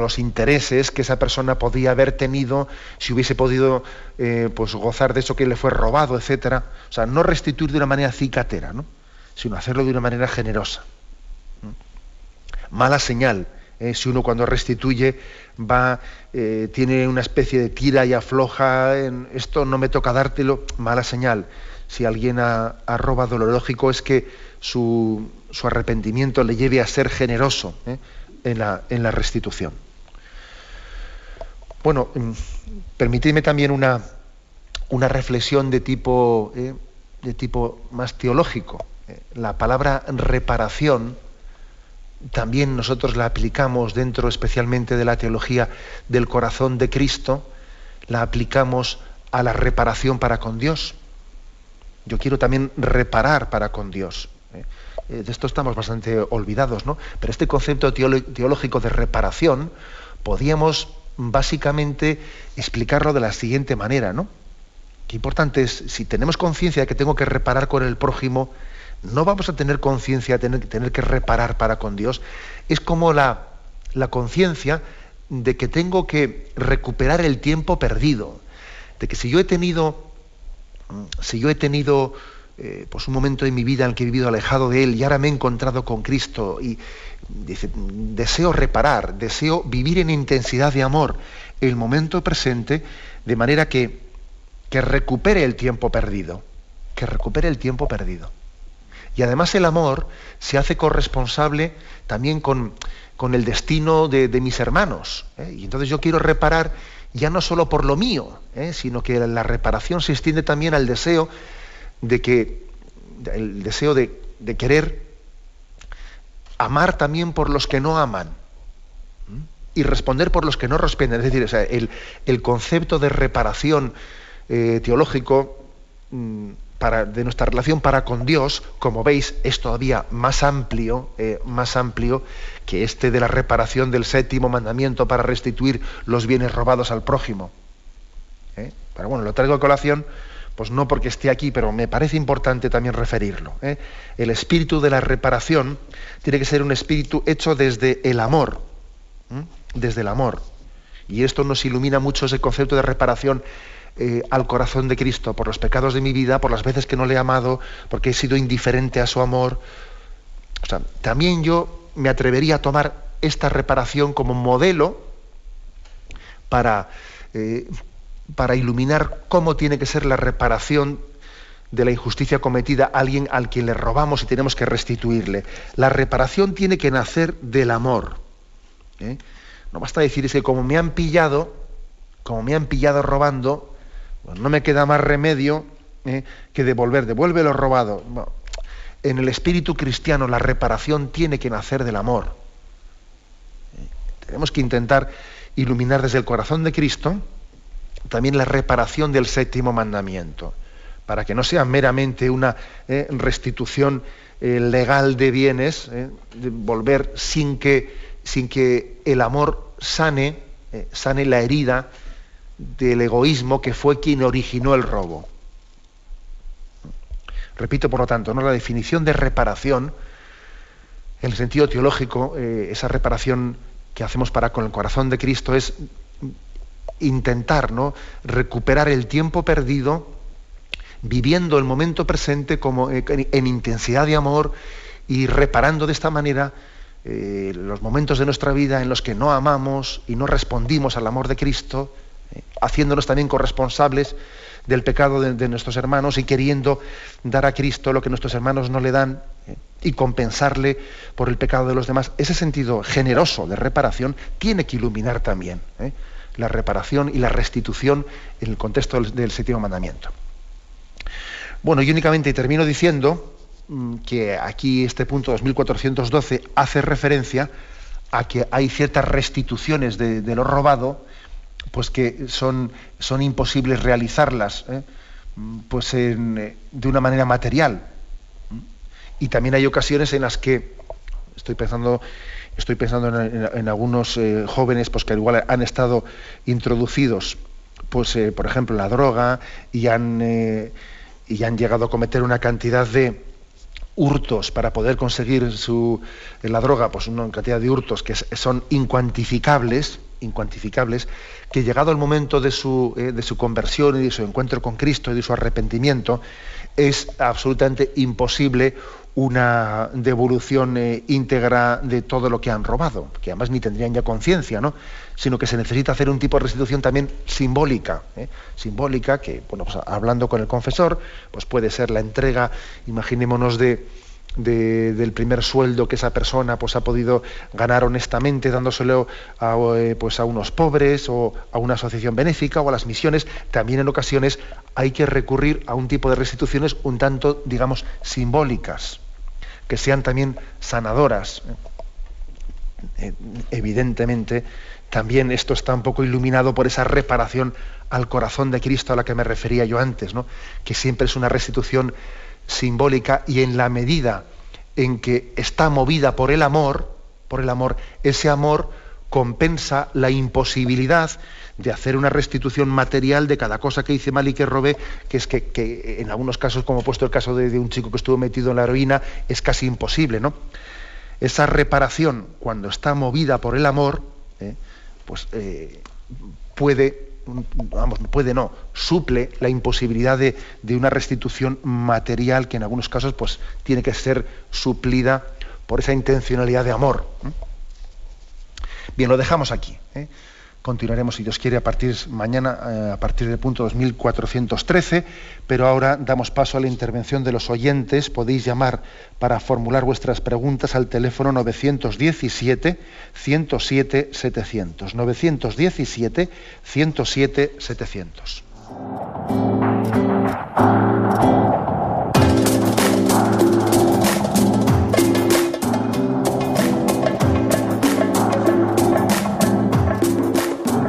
los intereses que esa persona podía haber tenido si hubiese podido eh, pues gozar de eso que le fue robado, etcétera. O sea, no restituir de una manera cicatera, ¿no? sino hacerlo de una manera generosa. Mala señal. ¿eh? si uno cuando restituye va, eh, tiene una especie de tira y afloja, en, esto no me toca dártelo, mala señal. Si alguien ha, robado, lo lógico es que su, su, arrepentimiento le lleve a ser generoso en la, en la restitución. Bueno, mm, permitidme también una, una reflexión de tipo, eh, de tipo más teológico. Eh, la palabra reparación también nosotros la aplicamos dentro especialmente de la teología del corazón de Cristo, la aplicamos a la reparación para con Dios. Yo quiero también reparar para con Dios. Eh, de esto estamos bastante olvidados, ¿no? Pero este concepto teológico de reparación podíamos básicamente explicarlo de la siguiente manera, ¿no? Qué importante es, si tenemos conciencia de que tengo que reparar con el prójimo, no vamos a tener conciencia de tener, tener, que reparar para con Dios. Es como la, la conciencia de que tengo que recuperar el tiempo perdido, de que si yo he tenido, si yo he tenido eh, pues un momento en mi vida en el que he vivido alejado de Él y ahora me he encontrado con Cristo y dice, deseo reparar, deseo vivir en intensidad de amor el momento presente de manera que, que recupere el tiempo perdido, que recupere el tiempo perdido. Y además el amor se hace corresponsable también con, con el destino de, mis hermanos. ¿eh? Y entonces yo quiero reparar ya no solo por lo mío, ¿eh? sino que la reparación se extiende también al deseo de que el deseo de, querer amar también por los que no aman y responder por los que no responden. Es decir, el, concepto de reparación eh, teológico mm, para, de nuestra relación para con Dios, como veis, es todavía más amplio, eh, más amplio que este de la reparación del séptimo mandamiento para restituir los bienes robados al prójimo. ¿eh? Pero bueno, lo traigo a colación pues no porque esté aquí, pero me parece importante también referirlo. ¿eh? El espíritu de la reparación tiene que ser un espíritu hecho desde el amor, desde el amor. Y esto nos ilumina mucho ese concepto de reparación eh, al corazón de Cristo por los pecados de mi vida, por las veces que no le he amado, porque he sido indiferente a su amor. O sea, también yo me atrevería a tomar esta reparación como modelo para, eh, para iluminar cómo tiene que ser la reparación de la injusticia cometida a alguien al quien le robamos y tenemos que restituirle. La reparación tiene que nacer del amor. ¿eh? No basta decir es que como me han pillado, como me han pillado robando, pues no me queda más remedio ¿eh? que devolver, devuelve lo robado. en el espíritu cristiano la reparación tiene que nacer del amor. Tenemos que intentar iluminar desde el corazón de Cristo también la reparación del séptimo mandamiento, para que no sea meramente una eh, restitución eh, legal de bienes, eh, de volver sin que, sin que el amor sane, sane la herida del egoísmo que fue quien originó el robo. Repito, por lo tanto, ¿no? la definición de reparación, en el sentido teológico, esa reparación que hacemos para con el corazón de Cristo es intentar ¿no? recuperar el tiempo perdido viviendo el momento presente como eh, en, intensidad de amor y reparando de esta manera eh, los momentos de nuestra vida en los que no amamos y no respondimos al amor de Cristo, eh, haciéndonos también corresponsables del pecado de, nuestros hermanos y queriendo dar a Cristo lo que nuestros hermanos no le dan y compensarle por el pecado de los demás. Ese sentido generoso de reparación tiene que iluminar también la reparación y la restitución en el contexto del, séptimo mandamiento. Bueno, y únicamente termino diciendo mm, que aquí este punto 2412 hace referencia a que hay ciertas restituciones de, lo robado, pues que son, son imposibles realizarlas ¿eh? mm, pues eh, de una manera material. Y también hay ocasiones en las que, estoy pensando Estoy pensando en, algunos eh, jóvenes pues, que igual han estado introducidos, pues, eh, por ejemplo, en la droga y han, eh, y han llegado a cometer una cantidad de hurtos para poder conseguir su, la droga, pues una cantidad de hurtos que son incuantificables, incuantificables, que llegado el momento de su, de su conversión y de su encuentro con Cristo y de su arrepentimiento, es absolutamente imposible una devolución eh, íntegra de todo lo que han robado, que además ni tendrían ya conciencia, ¿no? sino que se necesita hacer un tipo de restitución también simbólica, ¿eh? simbólica que, bueno, pues, hablando con el confesor, pues puede ser la entrega, imaginémonos de, del primer sueldo que esa persona pues, ha podido ganar honestamente dándoselo a, eh, pues, a unos pobres o a una asociación benéfica o a las misiones, también en ocasiones hay que recurrir a un tipo de restituciones un tanto, digamos, simbólicas que sean también sanadoras. Eh, evidentemente, también esto está un poco iluminado por esa reparación al corazón de Cristo a la que me refería yo antes, ¿no? que siempre es una restitución simbólica y en la medida en que está movida por el amor, por el amor, ese amor compensa la imposibilidad de hacer una restitución material de cada cosa que hice mal y que robé, que es que, en algunos casos, como he puesto el caso de, un chico que estuvo metido en la heroína, es casi imposible, ¿no? Esa reparación, cuando está movida por el amor, ¿eh? pues eh, puede, vamos, puede no, suple la imposibilidad de, una restitución material que en algunos casos pues, tiene que ser suplida por esa intencionalidad de amor. Bien, lo dejamos aquí. ¿eh? Continuaremos, si Dios quiere, a partir mañana, eh, a partir del punto 2413, pero ahora damos paso a la intervención de los oyentes. Podéis llamar para formular vuestras preguntas al teléfono 917 107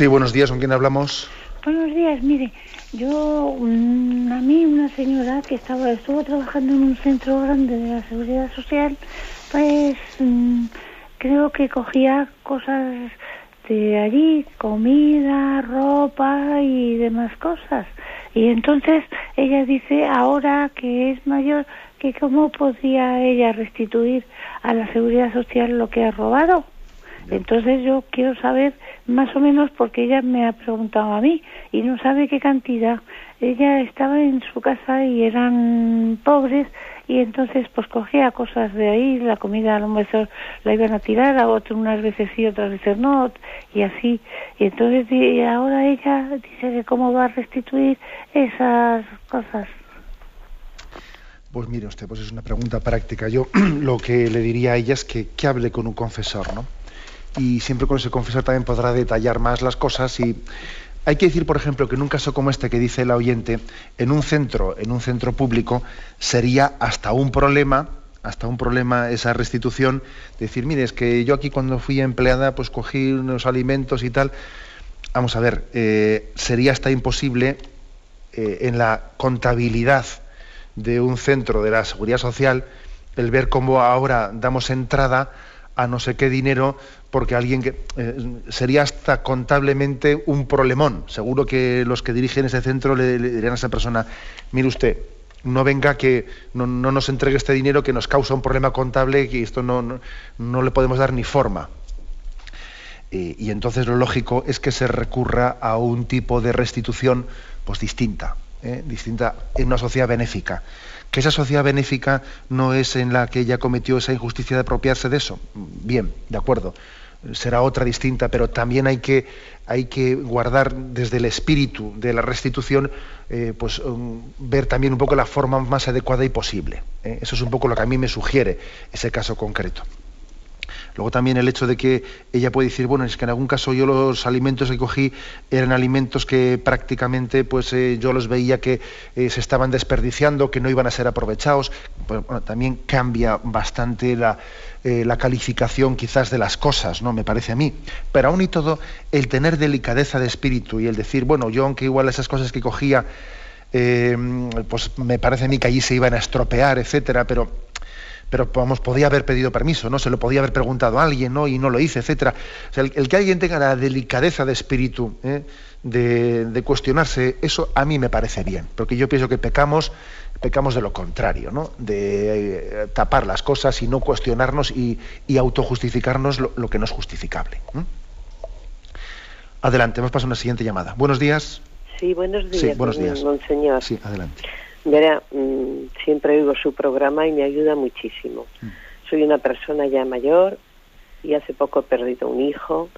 Sí, buenos días, ¿con quién hablamos? Buenos días, mire, yo, a mí una señora que estaba, estuvo trabajando en un centro grande de la seguridad social, pues mm, creo que cogía cosas de allí, comida, ropa y demás cosas. Y entonces ella dice ahora que es mayor, que cómo podría ella restituir a la seguridad social lo que ha robado. Entonces yo quiero saber más o menos porque ella me ha preguntado a mí y no sabe qué cantidad. Ella estaba en su casa y eran pobres y entonces pues cogía cosas de ahí, la comida a lo mejor la iban a tirar, a otro unas veces sí, otras veces no, y así. Y entonces ahora ella dice que cómo va a restituir esas cosas. Pues mire usted, pues es una pregunta práctica. Yo lo que le diría a ella es que, que hable con un confesor, ¿no? Y siempre con ese confesor también podrá detallar más las cosas y hay que decir, por ejemplo, que en un caso como este que dice el oyente, en un centro, en un centro público, sería hasta un problema, hasta un problema esa restitución, decir, mire, es que yo aquí cuando fui empleada, pues cogí unos alimentos y tal. Vamos a ver, eh, sería hasta imposible eh, en la contabilidad de un centro de la seguridad social el ver cómo ahora damos entrada a no sé qué dinero porque alguien que eh, sería hasta contablemente un problemón. Seguro que los que dirigen ese centro le, dirían a esa persona, mire usted, no venga que no, no nos entregue este dinero que nos causa un problema contable que esto no, no, le podemos dar ni forma. Y entonces lo lógico es que se recurra a un tipo de restitución pues distinta, ¿eh? distinta en una sociedad benéfica. Que esa sociedad benéfica no es en la que ella cometió esa injusticia de apropiarse de eso. Bien, de acuerdo. Será otra distinta, pero también hay que, hay que guardar desde el espíritu de la restitución, eh, pues um, ver también un poco la forma más adecuada y posible. ¿eh? Eso es un poco lo que a mí me sugiere ese caso concreto. Luego también el hecho de que ella puede decir, bueno, es que en algún caso yo los alimentos que cogí eran alimentos que prácticamente pues eh, yo los veía que se estaban desperdiciando, que no iban a ser aprovechados. Pues, bueno, también cambia bastante la, eh, la calificación quizás de las cosas, ¿no? Me parece a mí. Pero aún y todo, el tener delicadeza de espíritu y el decir, bueno, yo aunque igual esas cosas que cogía, eh, pues me parece a mí que allí se iban a estropear, etcétera, pero pero vamos, podía haber pedido permiso, ¿no? Se lo podía haber preguntado a alguien, ¿no? Y no lo hice, etcétera. O sea, el, que alguien tenga la delicadeza de espíritu, ¿eh? de, de, cuestionarse, eso a mí me parece bien, porque yo pienso que pecamos, pecamos de lo contrario, ¿no? De eh, tapar las cosas y no cuestionarnos y, y autojustificarnos lo, lo, que no es justificable. ¿eh? Adelante, hemos pasado a una siguiente llamada. Buenos días. Sí, buenos días, sí, buenos días. monseñor. Sí, adelante. Verá, mmm, siempre oigo su programa y me ayuda muchísimo. Mm. Soy una persona ya mayor y hace poco he perdido un hijo,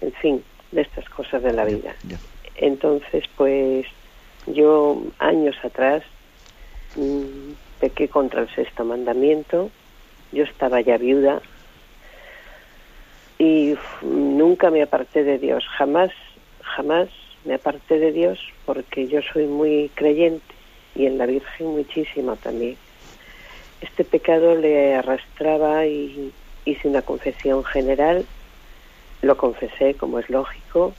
en fin, de estas cosas de la vida. Entonces, pues yo años atrás pequé contra el sexto mandamiento, yo estaba ya viuda. Y nunca me aparté de Dios, jamás, jamás me aparté de Dios porque yo soy muy creyente y en la Virgen muchísimo también. Este pecado le arrastraba y hice una confesión general, lo confesé como es lógico,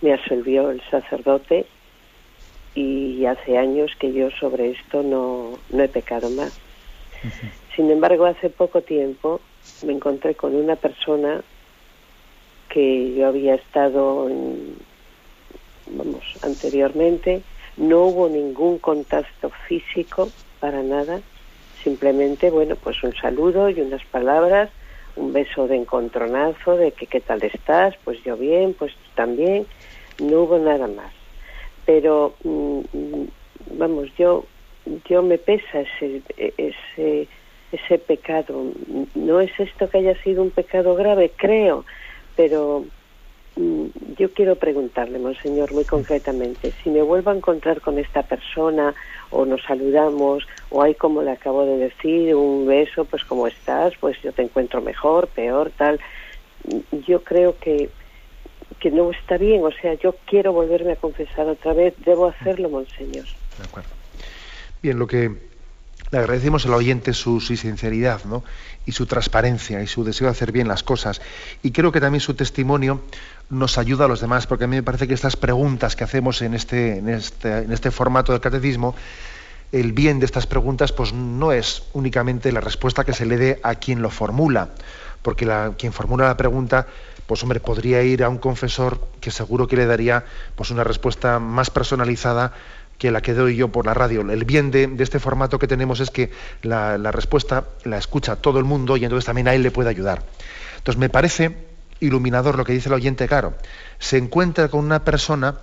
me absolvió el sacerdote y hace años que yo sobre esto no, no he pecado más. Sin embargo, hace poco tiempo me encontré con una persona que yo había estado vamos, anteriormente, no hubo ningún contacto físico para nada, simplemente, bueno, pues un saludo y unas palabras, un beso de encontronazo, de que qué tal estás, pues yo bien, pues tú también, no hubo nada más. Pero, mm, mm, vamos, yo, yo me pesa ese, ese, ese pecado. No es esto que haya sido un pecado grave, creo, pero mm, yo quiero preguntarle, Monseñor, muy concretamente, si me vuelvo a encontrar con esta persona o nos saludamos o hay, como le acabo de decir, un beso, pues como estás, pues yo te encuentro mejor, peor, tal. Yo creo que, que no está bien, o sea, yo quiero volverme a confesar otra vez, debo hacerlo, Monseñor. De acuerdo. Bien, lo que le agradecemos al oyente su, sinceridad ¿no? y su transparencia y su deseo de hacer bien las cosas. Y creo que también su testimonio nos ayuda a los demás, porque a mí me parece que estas preguntas que hacemos en este, en este, en este formato del catecismo, el bien de estas preguntas pues no es únicamente la respuesta que se le dé a quien lo formula, porque la, quien formula la pregunta, pues hombre, podría ir a un confesor que seguro que le daría pues una respuesta más personalizada que la que doy yo por la radio. El bien de, este formato que tenemos es que la, respuesta la escucha todo el mundo y entonces también a él le puede ayudar. Entonces me parece iluminador lo que dice el oyente, claro. Se encuentra con una persona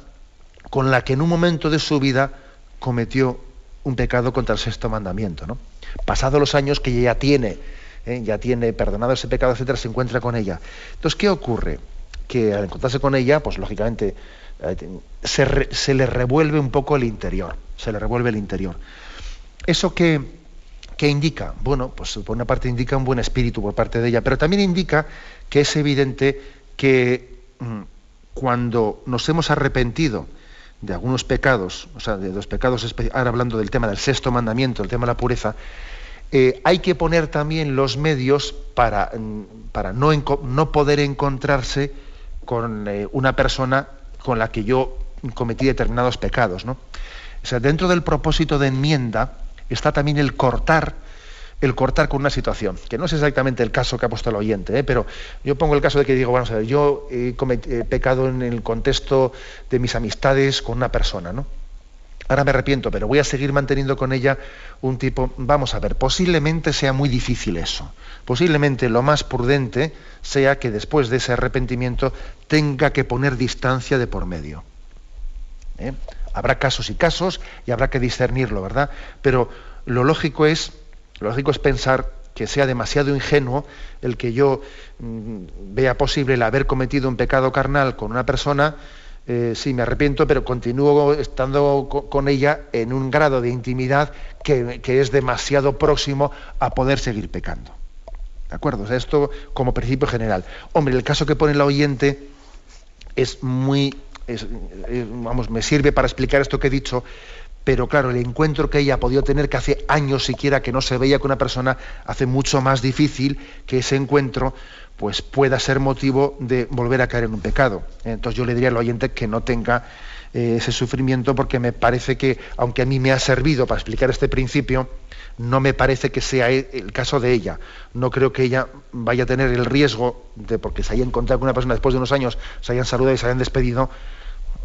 con la que en un momento de su vida cometió un pecado contra el sexto mandamiento. ¿no? Pasados los años que ya tiene, ¿eh? ya tiene perdonado ese pecado, etcétera, se encuentra con ella. Entonces, ¿qué ocurre? Que al encontrarse con ella, pues lógicamente se, le revuelve un poco el interior, se le revuelve el interior. ¿Eso qué, indica? Bueno, pues por una parte indica un buen espíritu por parte de ella, pero también indica que es evidente que mm, cuando nos hemos arrepentido de algunos pecados, o sea, de los pecados, ahora hablando del tema del sexto mandamiento, el tema de la pureza, eh, hay que poner también los medios para, mm, para no, no, poder encontrarse con eh, una persona con la que yo cometí determinados pecados. ¿no? O dentro del propósito de enmienda está también el cortar, el cortar con una situación, que no es exactamente el caso que ha puesto el oyente, ¿eh? pero yo pongo el caso de que digo, vamos a yo he, he pecado en el contexto de mis amistades con una persona, ¿no? Ahora me arrepiento, pero voy a seguir manteniendo con ella un tipo, vamos a ver, posiblemente sea muy difícil eso. Posiblemente lo más prudente sea que después de ese arrepentimiento tenga que poner distancia de por medio. ¿Eh? Habrá casos y casos y habrá que discernirlo, ¿verdad? Pero lo lógico es, lo lógico es pensar que sea demasiado ingenuo el que yo mm, vea posible el haber cometido un pecado carnal con una persona eh, sí, me arrepiento, pero continúo estando con ella en un grado de intimidad que, es demasiado próximo a poder seguir pecando. ¿De acuerdo? O sea, esto como principio general. Hombre, el caso que pone el oyente es muy, vamos, me sirve para explicar esto que he dicho, pero claro, el encuentro que ella ha podido tener, que hace años siquiera que no se veía con una persona, hace mucho más difícil que ese encuentro pues pueda ser motivo de volver a caer en un pecado. Entonces yo le diría al oyente que no tenga eh, ese sufrimiento porque me parece que, aunque a mí me ha servido para explicar este principio, no me parece que sea e, el caso de ella. No creo que ella vaya a tener el riesgo de, porque se haya encontrado con una persona después de unos años, se hayan saludado y se hayan despedido,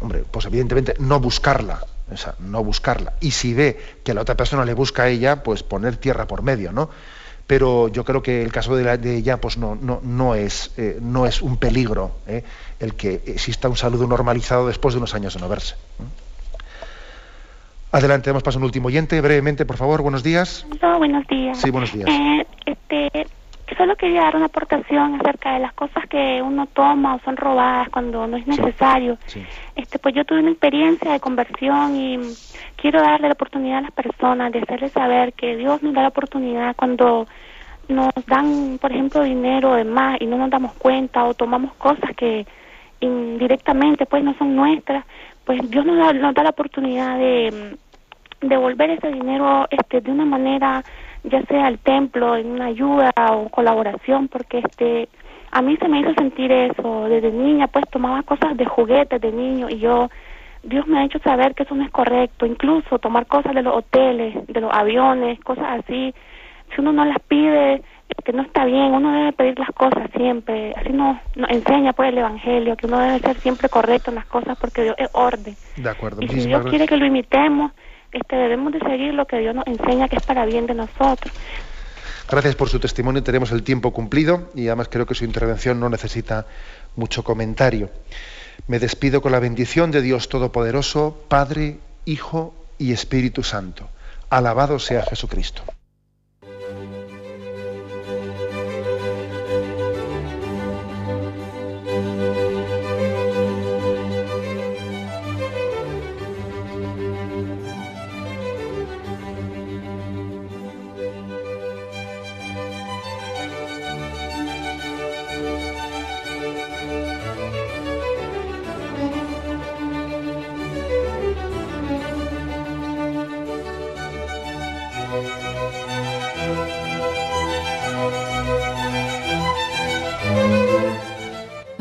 hombre, pues evidentemente no buscarla, o sea, no buscarla. Y si ve que la otra persona le busca a ella, pues poner tierra por medio, ¿no? Pero yo creo que el caso de, ella pues no, no, no, es, eh, no es un peligro eh, el que exista un saludo normalizado después de unos años de no verse. Adelante, damos paso a un último oyente, brevemente, por favor, buenos días. buenos días. Sí, buenos días. Eh, este, solo quería dar una aportación acerca de las cosas que uno toma o son robadas cuando no es necesario. Este, pues yo tuve una experiencia de conversión y quiero darle la oportunidad a las personas de hacerles saber que Dios nos da la oportunidad cuando nos dan, por ejemplo, dinero de más y no nos damos cuenta o tomamos cosas que indirectamente pues no son nuestras, pues Dios nos da, nos da la oportunidad de devolver ese dinero este de una manera ya sea al templo en una ayuda o colaboración porque este a mí se me hizo sentir eso desde niña pues tomaba cosas de juguetes de niño y yo Dios me ha hecho saber que eso no es correcto, incluso tomar cosas de los hoteles, de los aviones, cosas así, si uno no las pide, que no está bien, uno debe pedir las cosas siempre, así nos, enseña pues el Evangelio, que uno debe ser siempre correcto en las cosas porque Dios es orden. De acuerdo. Y si Dios quiere que lo imitemos, este, debemos de seguir lo que Dios nos enseña que es para bien de nosotros. Gracias por su testimonio, tenemos el tiempo cumplido y además creo que su intervención no necesita mucho comentario. Me despido con la bendición de Dios Todopoderoso, Padre, Hijo y Espíritu Santo. Alabado sea Jesucristo.